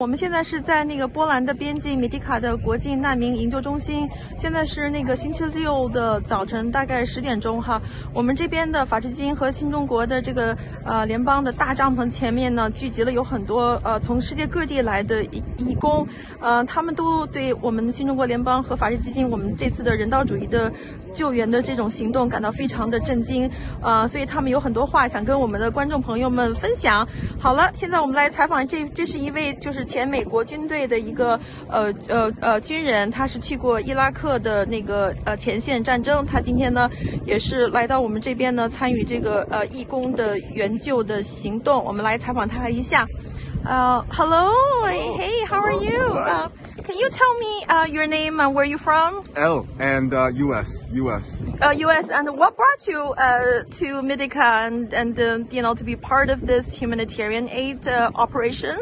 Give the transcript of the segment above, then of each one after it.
我们现在是在那个波兰的边境米迪卡的国际难民营救中心，现在是那个星期六的早晨，大概十点钟哈。我们这边的法治基金和新中国的这个呃联邦的大帐篷前面呢，聚集了有很多呃从世界各地来的义义工，呃，他们都对我们新中国联邦和法治基金我们这次的人道主义的救援的这种行动感到非常的震惊，呃，所以他们有很多话想跟我们的观众朋友们分享。好了，现在我们来采访这这是一位就是。前美国军队的一个呃呃呃军人，他是去过伊拉克的那个呃前线战争。他今天呢也是来到我们这边呢参与这个呃义工的援救的行动。我们来采访他一下。呃，Hello, Hey, how are you? Can you tell me uh, your name and where you from? Al and U.S. U.S. Uh, U.S. Uh, and what brought you uh, to Medyka and and uh, you know to be part of this humanitarian aid uh, operation?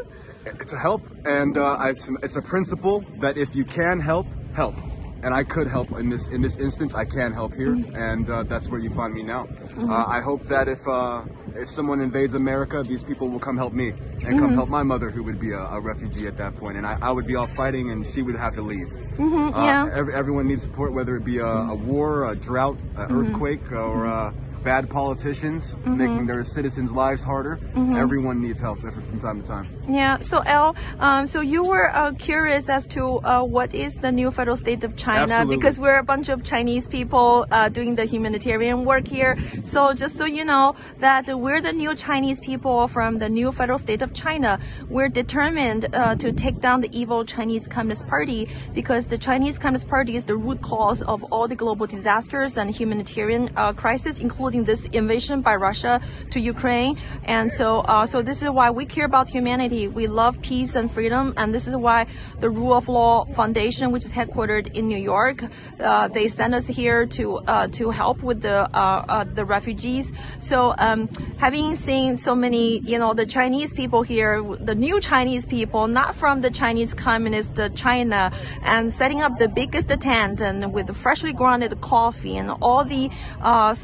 It's a help, and uh, it's a principle that if you can help, help. And I could help in this in this instance. I can help here, mm-hmm. and uh, that's where you find me now. Mm-hmm. Uh, I hope that if uh, if someone invades America, these people will come help me and mm-hmm. come help my mother, who would be a, a, refugee at that point, and I, I would be off fighting, and she would have to leave. Mm-hmm. Uh, yeah. Every, everyone needs support, whether it be a, a war, a drought, an mm-hmm. earthquake, or uh, bad politicians mm-hmm. making their citizens' lives harder. Mm-hmm. Everyone needs help from time to time. Yeah. So, El, um, so you were uh, curious as to uh, what is the new federal state of China Absolutely. because we're a bunch of Chinese people uh, doing the humanitarian work here. So, just so you know that we're the new Chinese people from the new federal state of China. We're determined uh, to take down the evil Chinese Communist Party because the Chinese Communist Party is the root cause of all the global disasters and humanitarian uh, crisis, including this invasion by Russia to Ukraine. And so, uh, so this is why we care about humanity. We love peace and freedom, and this is why the Rule of Law Foundation, which is headquartered in New York, uh, they send us here to uh, to help with the uh, uh, the refugees. So, um, having seen so many, you know, the Chinese people here, the new Chinese people, not from the Chinese Communist China, and setting up the biggest tent and with freshly grounded coffee and all the uh,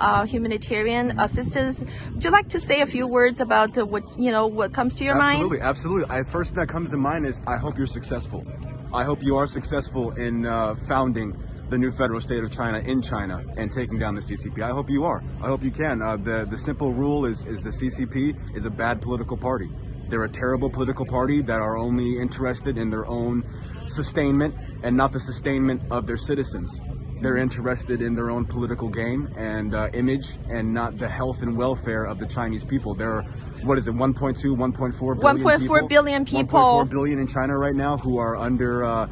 uh, humanitarian assistance. Would you like to say a few words about uh, what you know what comes to your absolutely, mind? Absolutely, absolutely. I, first thing that comes to mind is I hope you're successful. I hope you are successful in uh, founding the new federal state of China in China and taking down the CCP. I hope you are. I hope you can. Uh, the the simple rule is is the CCP is a bad political party. They're a terrible political party that are only interested in their own sustainment and not the sustainment of their citizens. They're interested in their own political game and uh, image and not the health and welfare of the Chinese people. There are, what is it, 1.2, 1.4 billion 1.4 people? billion people. 1.4 billion in China right now who are under uh,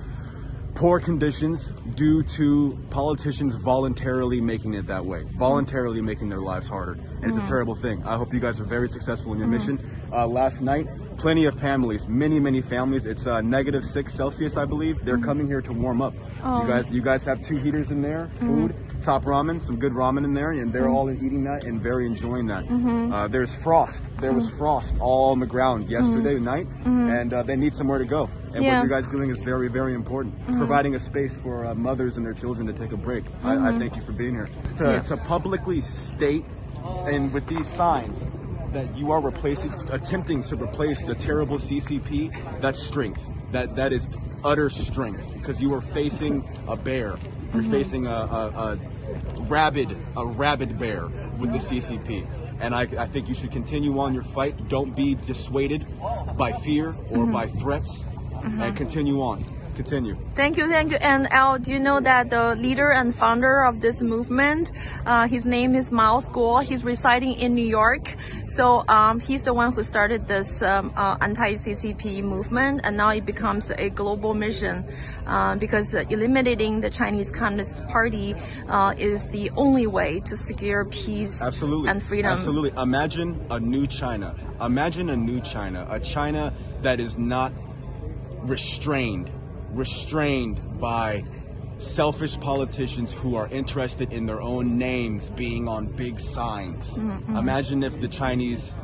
poor conditions due to politicians voluntarily making it that way, voluntarily making their lives harder. And it's a mm-hmm. terrible thing. I hope you guys are very successful in your mm-hmm. mission. Uh, last night, plenty of families, many, many families. It's uh, negative six Celsius, I believe. They're mm-hmm. coming here to warm up. Oh. You guys, you guys have two heaters in there, food. Top ramen, some good ramen in there, and they're mm-hmm. all eating that and very enjoying that. Mm-hmm. Uh, there's frost. There was mm-hmm. frost all on the ground yesterday night, and uh, they need somewhere to go. And yeah. what you guys doing is very, very important. Providing a space for uh, mothers and their children to take a break. I, I, thank you for being here. To, yeah. to publicly state and with these signs that you are replacing, attempting to replace the terrible CCP, that's strength. That that is utter strength because you are facing a bear. You're mm-hmm. facing a, a, a rabid, a rabid bear with the CCP. And I, I, think you should continue on your fight. Don't be dissuaded by fear or mm-hmm. by threats, mm-hmm. and continue on continue. Thank you, thank you. And Al, do you know that the leader and founder of this movement, uh, his name is Miles Guo. He's residing in New York. So um, he's the one who started this um, uh, anti-CCP movement, and now it becomes a global mission uh, because eliminating the Chinese Communist Party uh, is the only way to secure peace Absolutely. and freedom. Absolutely. Imagine a new China. Imagine a new China, a China that is not restrained restrained by selfish politicians who are interested in their own names being on big signs. Mm-hmm. Imagine if the Chinese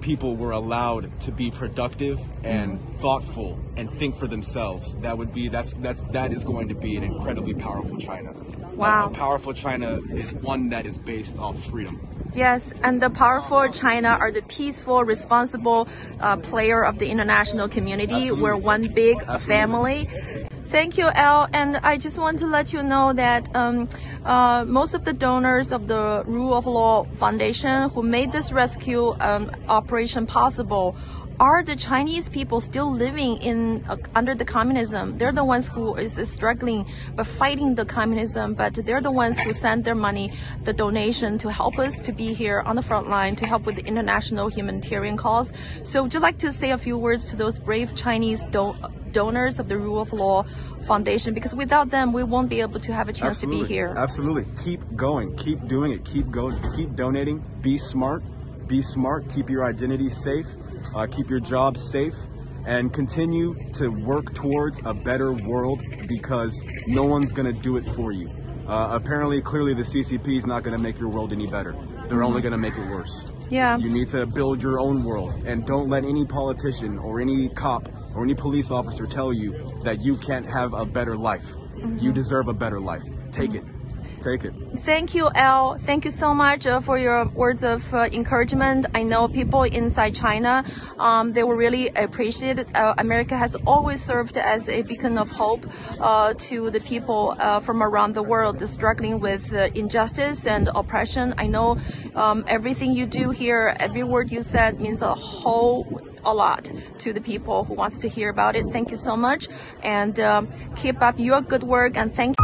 people were allowed to be productive and mm-hmm. thoughtful and think for themselves. That would be that's that's that is going to be an incredibly powerful China. Wow. A, a powerful China is one that is based on freedom. Yes, and the powerful China are the peaceful, responsible uh, player of the international community. Absolutely. We're one big Absolutely. family. Thank you, El. And I just want to let you know that um, uh, most of the donors of the Rule of Law Foundation who made this rescue um, operation possible are the Chinese people still living in uh, under the communism. They're the ones who is struggling but fighting the communism. But they're the ones who send their money, the donation to help us to be here on the front line to help with the international humanitarian cause. So would you like to say a few words to those brave Chinese do- donors of the Rule of Law Foundation? Because without them, we won't be able to have a chance Absolutely. to be here. Absolutely. Keep going. Keep doing it. Keep going. Keep donating. Be smart. Be smart. Keep your identity safe. Uh, keep your jobs safe. And continue to work towards a better world because no one's going to do it for you. Uh, apparently, clearly, the CCP is not going to make your world any better. They're only going to make it worse. Yeah. You need to build your own world and don't let any politician or any cop or any police officer tell you that you can't have a better life. You deserve a better life. Take it. Take it. Thank you, El. Thank you so much uh, for your words of uh, encouragement. I know people inside China, um, they will really appreciate it. Uh, America has always served as a beacon of hope uh, to the people uh, from around the world struggling with uh, injustice and oppression. I know um, everything you do here, every word you said means a whole a lot to the people who wants to hear about it. Thank you so much, and um, keep up your good work. And thank.